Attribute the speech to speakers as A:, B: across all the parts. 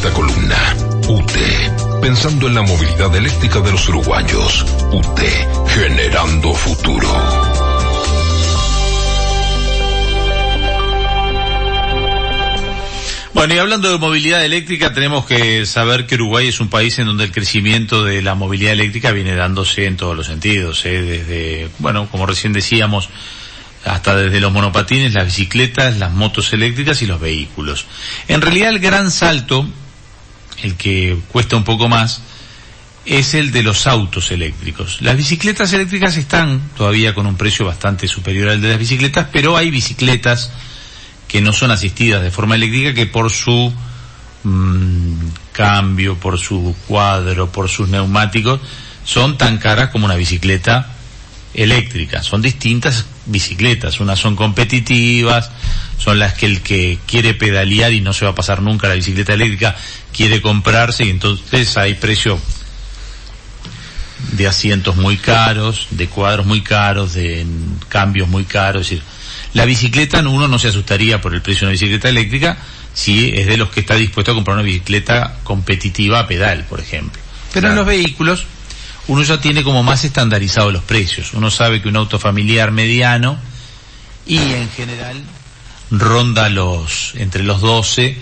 A: esta columna. UTE, pensando en la movilidad eléctrica de los uruguayos. UTE, generando futuro.
B: Bueno, y hablando de movilidad eléctrica, tenemos que saber que Uruguay es un país en donde el crecimiento de la movilidad eléctrica viene dándose en todos los sentidos, ¿eh? desde, bueno, como recién decíamos, hasta desde los monopatines, las bicicletas, las motos eléctricas y los vehículos. En realidad el gran salto, el que cuesta un poco más, es el de los autos eléctricos. Las bicicletas eléctricas están todavía con un precio bastante superior al de las bicicletas, pero hay bicicletas que no son asistidas de forma eléctrica que por su mm, cambio, por su cuadro, por sus neumáticos, son tan caras como una bicicleta eléctrica. Son distintas bicicletas. Unas son competitivas, son las que el que quiere pedalear y no se va a pasar nunca la bicicleta eléctrica quiere comprarse y entonces hay precio de asientos muy caros, de cuadros muy caros, de cambios muy caros. Es decir, la bicicleta, uno no se asustaría por el precio de una bicicleta eléctrica si es de los que está dispuesto a comprar una bicicleta competitiva a pedal, por ejemplo. Pero en los vehículos, uno ya tiene como más estandarizados los precios. Uno sabe que un auto familiar mediano y en general ronda los entre los 12,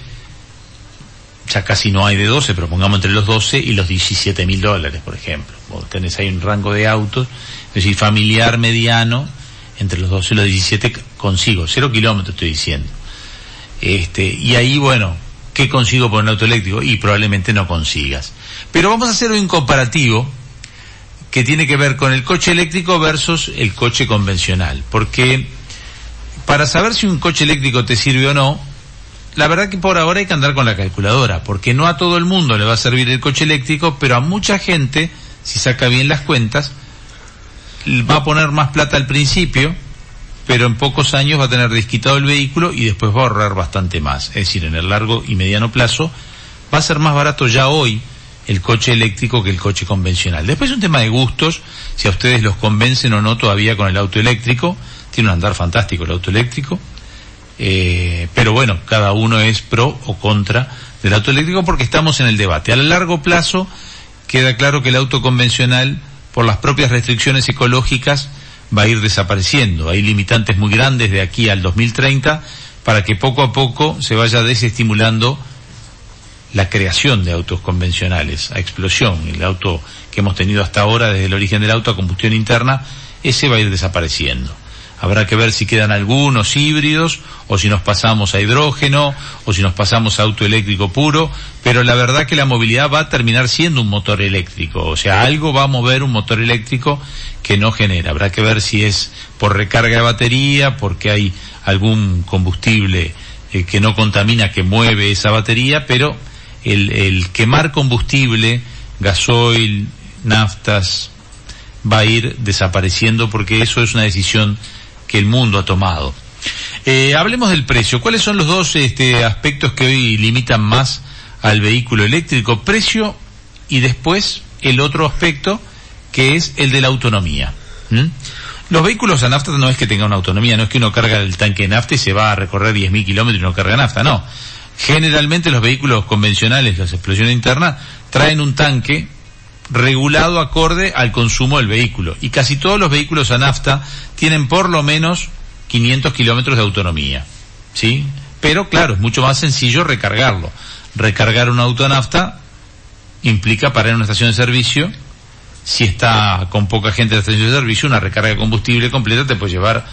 B: ya casi no hay de 12, pero pongamos entre los 12 y los 17 mil dólares, por ejemplo. Vos tenés ahí un rango de autos, es decir, familiar mediano, entre los 12 y los 17 consigo, cero kilómetros estoy diciendo. Este, y ahí, bueno, ¿qué consigo por un auto eléctrico? Y probablemente no consigas. Pero vamos a hacer un comparativo que tiene que ver con el coche eléctrico versus el coche convencional. Porque para saber si un coche eléctrico te sirve o no, la verdad que por ahora hay que andar con la calculadora, porque no a todo el mundo le va a servir el coche eléctrico, pero a mucha gente, si saca bien las cuentas, va a poner más plata al principio, pero en pocos años va a tener desquitado el vehículo y después va a ahorrar bastante más. Es decir, en el largo y mediano plazo va a ser más barato ya hoy el coche eléctrico que el coche convencional. Después es un tema de gustos, si a ustedes los convencen o no todavía con el auto eléctrico, tiene un andar fantástico el auto eléctrico, eh, pero bueno, cada uno es pro o contra del auto eléctrico porque estamos en el debate. A largo plazo queda claro que el auto convencional por las propias restricciones ecológicas va a ir desapareciendo. Hay limitantes muy grandes de aquí al 2030 para que poco a poco se vaya desestimulando la creación de autos convencionales a explosión. El auto que hemos tenido hasta ahora, desde el origen del auto a combustión interna, ese va a ir desapareciendo. Habrá que ver si quedan algunos híbridos o si nos pasamos a hidrógeno o si nos pasamos a auto eléctrico puro, pero la verdad que la movilidad va a terminar siendo un motor eléctrico, o sea, algo va a mover un motor eléctrico que no genera. Habrá que ver si es por recarga de batería, porque hay algún combustible eh, que no contamina que mueve esa batería, pero el, el quemar combustible, gasoil, naftas, va a ir desapareciendo porque eso es una decisión que el mundo ha tomado. Eh, hablemos del precio. ¿Cuáles son los dos este, aspectos que hoy limitan más al vehículo eléctrico? Precio y después el otro aspecto que es el de la autonomía. Los vehículos a nafta no es que tengan una autonomía, no es que uno carga el tanque de nafta y se va a recorrer 10.000 kilómetros y no carga nafta, no. Generalmente los vehículos convencionales, las explosiones internas, traen un tanque regulado acorde al consumo del vehículo. Y casi todos los vehículos a nafta tienen por lo menos 500 kilómetros de autonomía. ¿Sí? Pero claro, es mucho más sencillo recargarlo. Recargar un auto a nafta implica parar en una estación de servicio. Si está con poca gente en la estación de servicio, una recarga de combustible completa te puede llevar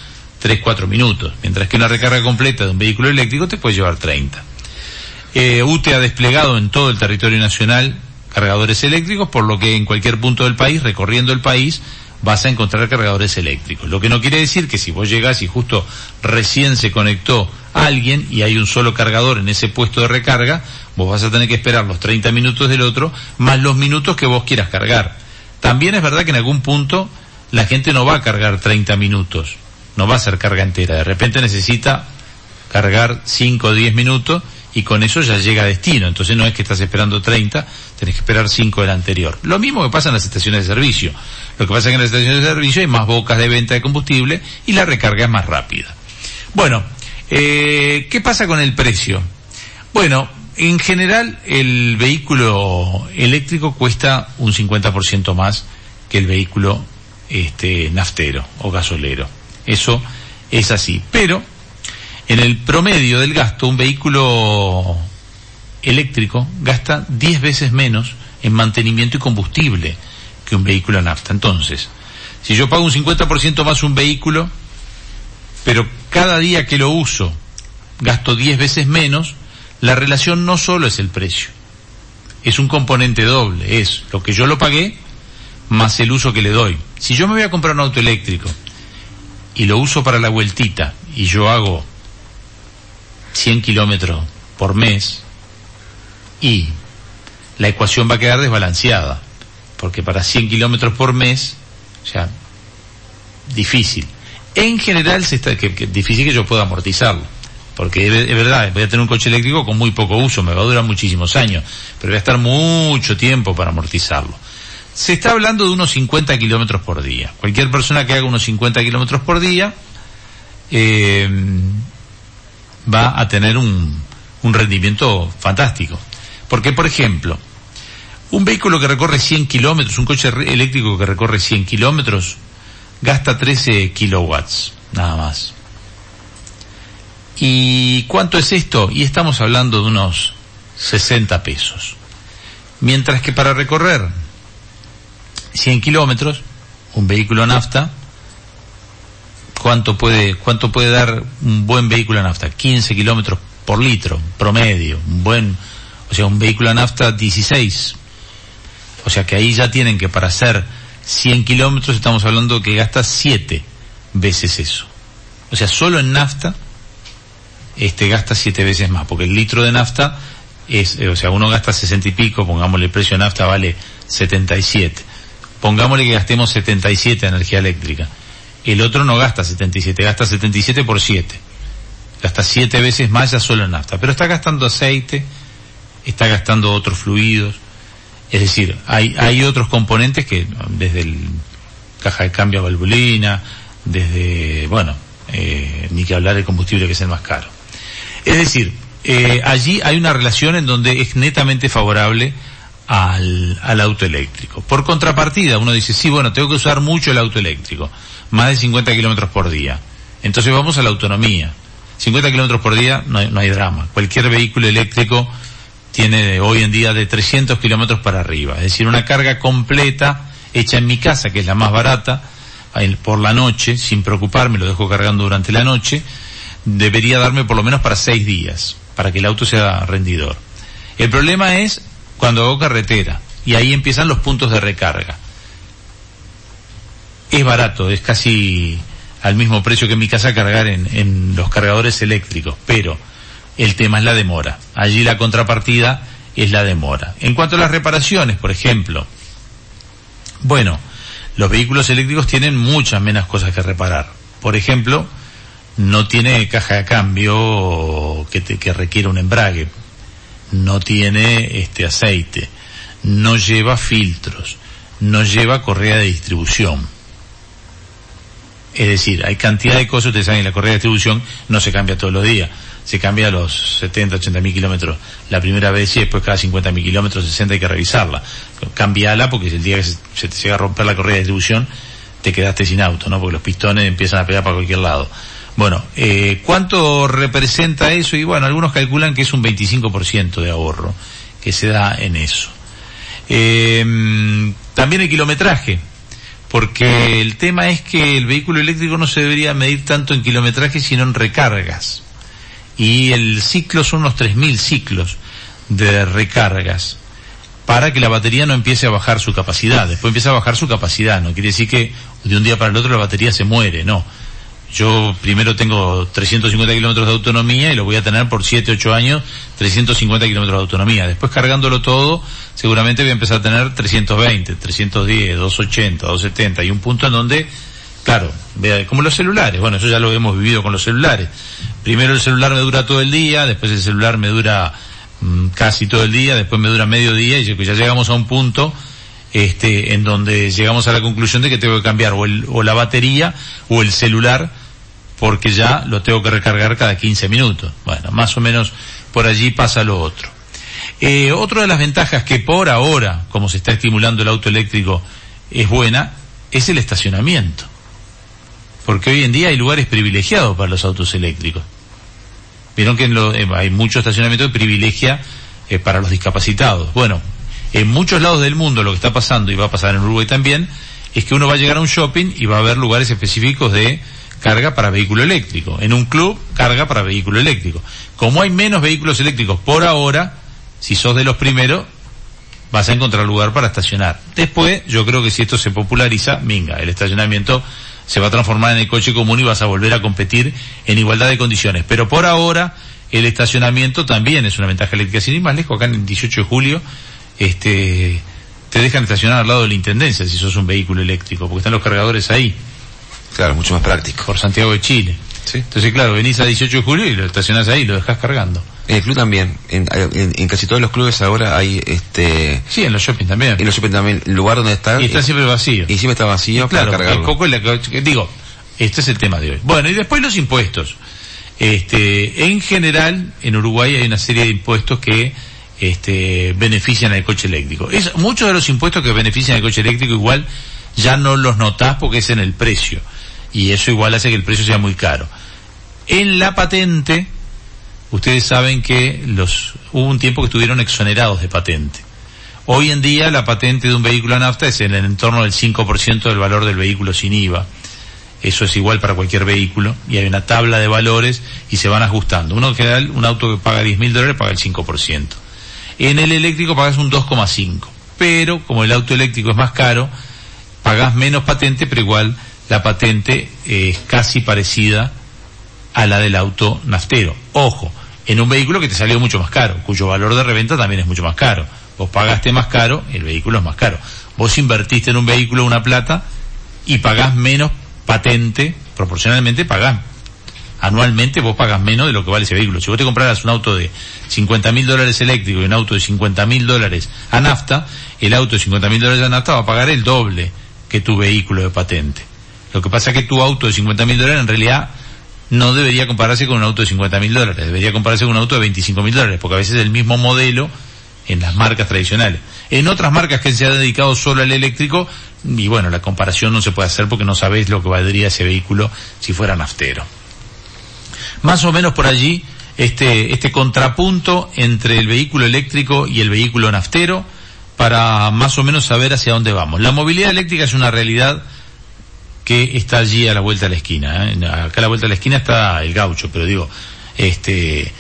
B: 3-4 minutos. Mientras que una recarga completa de un vehículo eléctrico te puede llevar 30. Eh, UTE ha desplegado en todo el territorio nacional cargadores eléctricos, por lo que en cualquier punto del país, recorriendo el país, vas a encontrar cargadores eléctricos. Lo que no quiere decir que si vos llegás y justo recién se conectó alguien y hay un solo cargador en ese puesto de recarga, vos vas a tener que esperar los 30 minutos del otro, más los minutos que vos quieras cargar. También es verdad que en algún punto la gente no va a cargar 30 minutos, no va a ser carga entera, de repente necesita cargar 5 o 10 minutos y con eso ya llega a destino. Entonces no es que estás esperando 30, tenés que esperar 5 del anterior. Lo mismo que pasa en las estaciones de servicio. Lo que pasa es que en las estaciones de servicio hay más bocas de venta de combustible y la recarga es más rápida. Bueno, eh, ¿qué pasa con el precio? Bueno, en general el vehículo eléctrico cuesta un 50% más que el vehículo este, naftero o gasolero. Eso es así. Pero en el promedio del gasto, un vehículo eléctrico gasta 10 veces menos en mantenimiento y combustible que un vehículo nafta. Entonces, si yo pago un 50% más un vehículo, pero cada día que lo uso gasto 10 veces menos, la relación no solo es el precio, es un componente doble, es lo que yo lo pagué más el uso que le doy. Si yo me voy a comprar un auto eléctrico y lo uso para la vueltita y yo hago 100 kilómetros por mes y la ecuación va a quedar desbalanceada, porque para 100 kilómetros por mes, o sea, difícil. En general se está, difícil que yo pueda amortizarlo, porque es, verdad, voy a tener un coche eléctrico con muy poco uso, me va a durar muchísimos años, pero voy a estar mucho tiempo para amortizarlo. Se está hablando de unos 50 kilómetros por día. Cualquier persona que haga unos 50 kilómetros por día eh, va a tener un, un rendimiento fantástico. Porque, por ejemplo, un vehículo que recorre 100 kilómetros, un coche eléctrico que recorre 100 kilómetros, gasta 13 kilowatts, nada más. ¿Y cuánto es esto? Y estamos hablando de unos 60 pesos. Mientras que para recorrer 100 kilómetros, un vehículo nafta, ¿cuánto puede, cuánto puede dar un buen vehículo nafta? 15 kilómetros por litro, promedio, un buen, o sea, un vehículo nafta 16. O sea que ahí ya tienen que para hacer 100 kilómetros estamos hablando que gasta 7 veces eso. O sea, solo en nafta este gasta 7 veces más, porque el litro de nafta es, eh, o sea, uno gasta 60 y pico, pongámosle el precio de nafta vale 77. Pongámosle que gastemos 77 de energía eléctrica. El otro no gasta 77, gasta 77 por 7. Gasta 7 veces más ya solo en nafta. Pero está gastando aceite, está gastando otros fluidos. Es decir, hay, hay otros componentes que, desde el caja de cambio a valvulina, desde, bueno, eh, ni que hablar del combustible que es el más caro. Es decir, eh, allí hay una relación en donde es netamente favorable al, al auto eléctrico. Por contrapartida, uno dice, sí, bueno, tengo que usar mucho el auto eléctrico, más de 50 kilómetros por día. Entonces vamos a la autonomía. 50 kilómetros por día no hay, no hay drama. Cualquier vehículo eléctrico tiene hoy en día de 300 kilómetros para arriba. Es decir, una carga completa hecha en mi casa, que es la más barata, por la noche, sin preocuparme, lo dejo cargando durante la noche, debería darme por lo menos para seis días, para que el auto sea rendidor. El problema es cuando hago carretera, y ahí empiezan los puntos de recarga. Es barato, es casi al mismo precio que en mi casa cargar en, en los cargadores eléctricos, pero el tema es la demora. Allí la contrapartida es la demora. En cuanto a las reparaciones, por ejemplo, bueno, los vehículos eléctricos tienen muchas menos cosas que reparar. Por ejemplo, no tiene caja de cambio que, te, que requiere un embrague, no tiene este aceite, no lleva filtros, no lleva correa de distribución. Es decir, hay cantidad de cosas, ustedes saben, la correa de distribución no se cambia todos los días se cambia a los 70, 80 mil kilómetros la primera vez y después cada 50 mil kilómetros, 60 hay que revisarla. Cambiala porque el día que se, te llega a romper la correa de distribución te quedaste sin auto, ¿no? Porque los pistones empiezan a pegar para cualquier lado. Bueno, eh, ¿cuánto representa eso? Y bueno, algunos calculan que es un 25% de ahorro que se da en eso. Eh, también el kilometraje, porque el tema es que el vehículo eléctrico no se debería medir tanto en kilometraje sino en recargas y el ciclo son unos 3.000 ciclos de recargas para que la batería no empiece a bajar su capacidad. Después empieza a bajar su capacidad, no quiere decir que de un día para el otro la batería se muere, no. Yo primero tengo 350 kilómetros de autonomía y lo voy a tener por 7, 8 años, 350 kilómetros de autonomía. Después cargándolo todo, seguramente voy a empezar a tener 320, 310, 280, 270 y un punto en donde Claro, como los celulares, bueno, eso ya lo hemos vivido con los celulares. Primero el celular me dura todo el día, después el celular me dura mm, casi todo el día, después me dura medio día y ya llegamos a un punto este, en donde llegamos a la conclusión de que tengo que cambiar o, el, o la batería o el celular porque ya lo tengo que recargar cada 15 minutos. Bueno, más o menos por allí pasa lo otro. Eh, otra de las ventajas que por ahora, como se está estimulando el auto eléctrico, es buena, es el estacionamiento. Porque hoy en día hay lugares privilegiados para los autos eléctricos. Vieron que eh, hay mucho estacionamiento que privilegia eh, para los discapacitados. Bueno, en muchos lados del mundo lo que está pasando, y va a pasar en Uruguay también, es que uno va a llegar a un shopping y va a haber lugares específicos de carga para vehículo eléctrico. En un club, carga para vehículo eléctrico. Como hay menos vehículos eléctricos por ahora, si sos de los primeros, vas a encontrar lugar para estacionar. Después, yo creo que si esto se populariza, minga, el estacionamiento se va a transformar en el coche común y vas a volver a competir en igualdad de condiciones. Pero por ahora, el estacionamiento también es una ventaja eléctrica. Sin ir más lejos, acá en el 18 de julio, este, te dejan estacionar al lado de la intendencia si sos un vehículo eléctrico, porque están los cargadores ahí.
C: Claro, mucho más práctico.
B: Por Santiago de Chile.
C: Sí.
B: Entonces, claro, venís a 18 de julio y lo estacionás ahí, lo dejás cargando.
C: En el club también. En, en- en casi todos los clubes ahora hay este.
B: Sí, en los shopping también.
C: En los shopping también, el lugar donde está.
B: Y está siempre vacío.
C: y siempre está vacío
B: claro,
C: para cargarlo.
B: el coco la digo, este es el tema de hoy. Bueno, y después los impuestos. Este, en general, en Uruguay hay una serie de impuestos que este, benefician al coche eléctrico. Es, muchos de los impuestos que benefician al coche eléctrico igual ya no los notás porque es en el precio. Y eso igual hace que el precio sea muy caro. En la patente, ustedes saben que los, hubo un tiempo que estuvieron exonerados de patente. Hoy en día la patente de un vehículo a nafta es en el entorno del 5% del valor del vehículo sin IVA. Eso es igual para cualquier vehículo y hay una tabla de valores y se van ajustando. Uno en general, un auto que paga 10 mil dólares paga el 5%. En el eléctrico pagas un 2,5. Pero como el auto eléctrico es más caro, pagas menos patente, pero igual la patente es casi parecida a la del auto naftero. Ojo, en un vehículo que te salió mucho más caro, cuyo valor de reventa también es mucho más caro. Vos pagaste más caro, el vehículo es más caro. Vos invertiste en un vehículo una plata y pagás menos patente, proporcionalmente pagás. Anualmente vos pagas menos de lo que vale ese vehículo. Si vos te compraras un auto de 50 mil dólares eléctrico y un auto de 50 mil dólares a nafta, el auto de 50 mil dólares a nafta va a pagar el doble que tu vehículo de patente. Lo que pasa es que tu auto de 50 mil dólares en realidad no debería compararse con un auto de 50 mil dólares, debería compararse con un auto de 25 mil dólares, porque a veces es el mismo modelo en las marcas tradicionales. En otras marcas que se han dedicado solo al eléctrico, y bueno, la comparación no se puede hacer porque no sabés lo que valdría ese vehículo si fuera naftero. Más o menos por allí, este, este contrapunto entre el vehículo eléctrico y el vehículo naftero, para más o menos saber hacia dónde vamos. La movilidad eléctrica es una realidad que está allí a la vuelta de la esquina. ¿eh? Acá a la vuelta de la esquina está el gaucho, pero digo, este,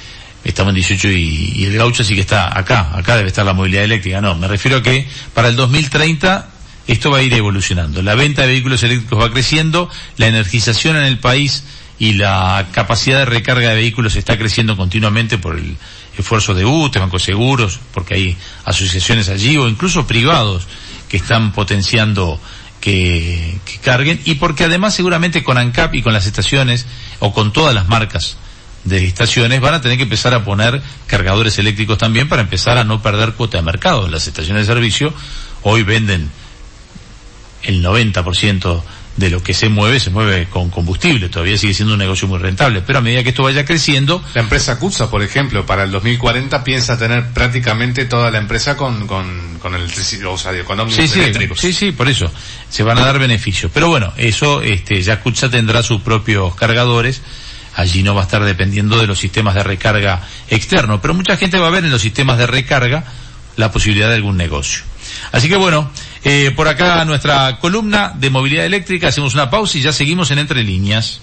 B: estamos en 18 y, y el gaucho sí que está acá, acá debe estar la movilidad eléctrica. No, me refiero a que para el 2030 esto va a ir evolucionando. La venta de vehículos eléctricos va creciendo, la energización en el país y la capacidad de recarga de vehículos está creciendo continuamente por el esfuerzo de UTE, Bancos Seguros, porque hay asociaciones allí o incluso privados que están potenciando que, que carguen y porque además seguramente con ANCAP y con las estaciones o con todas las marcas de estaciones van a tener que empezar a poner cargadores eléctricos también para empezar a no perder cuota de mercado. Las estaciones de servicio hoy venden el 90% de lo que se mueve, se mueve con combustible. Todavía sigue siendo un negocio muy rentable. Pero a medida que esto vaya creciendo,
D: La empresa CUTSA, por ejemplo, para el 2040 piensa tener prácticamente toda la empresa con, con, con electricidad, o sea, con
B: sí, sí,
D: eléctricos.
B: sí, sí, por eso se van a dar beneficios. Pero bueno, eso, este, ya Kutza tendrá sus propios cargadores. Allí no va a estar dependiendo de los sistemas de recarga externos. Pero mucha gente va a ver en los sistemas de recarga la posibilidad de algún negocio. Así que bueno, eh, por acá nuestra columna de movilidad eléctrica, hacemos una pausa y ya seguimos en Entre Líneas.